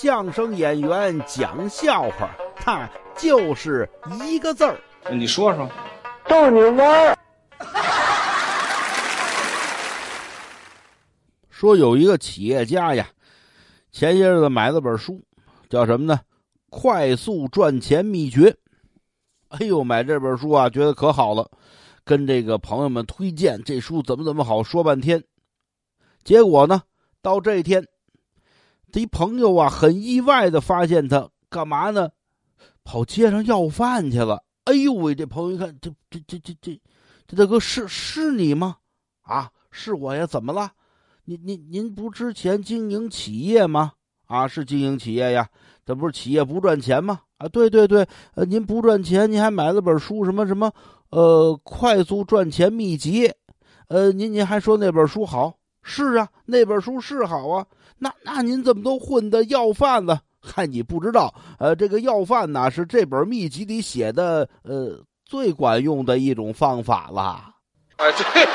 相声演员讲笑话，他就是一个字儿。你说说，逗你玩儿。说有一个企业家呀，前些日子买了本书，叫什么呢？快速赚钱秘诀。哎呦，买这本书啊，觉得可好了，跟这个朋友们推荐这书怎么怎么好，说半天。结果呢，到这一天，这一朋友啊，很意外的发现他干嘛呢？跑街上要饭去了。哎呦喂，这朋友一看，这这这这这这大哥是是你吗？啊，是我呀，怎么了？您您您不之前经营企业吗？啊，是经营企业呀，这不是企业不赚钱吗？啊，对对对，呃，您不赚钱，您还买了本书，什么什么，呃，快速赚钱秘籍，呃，您您还说那本书好？是啊，那本书是好啊，那那您怎么都混的要饭呢？嗨，你不知道，呃，这个要饭呢是这本秘籍里写的，呃，最管用的一种方法了。啊，对。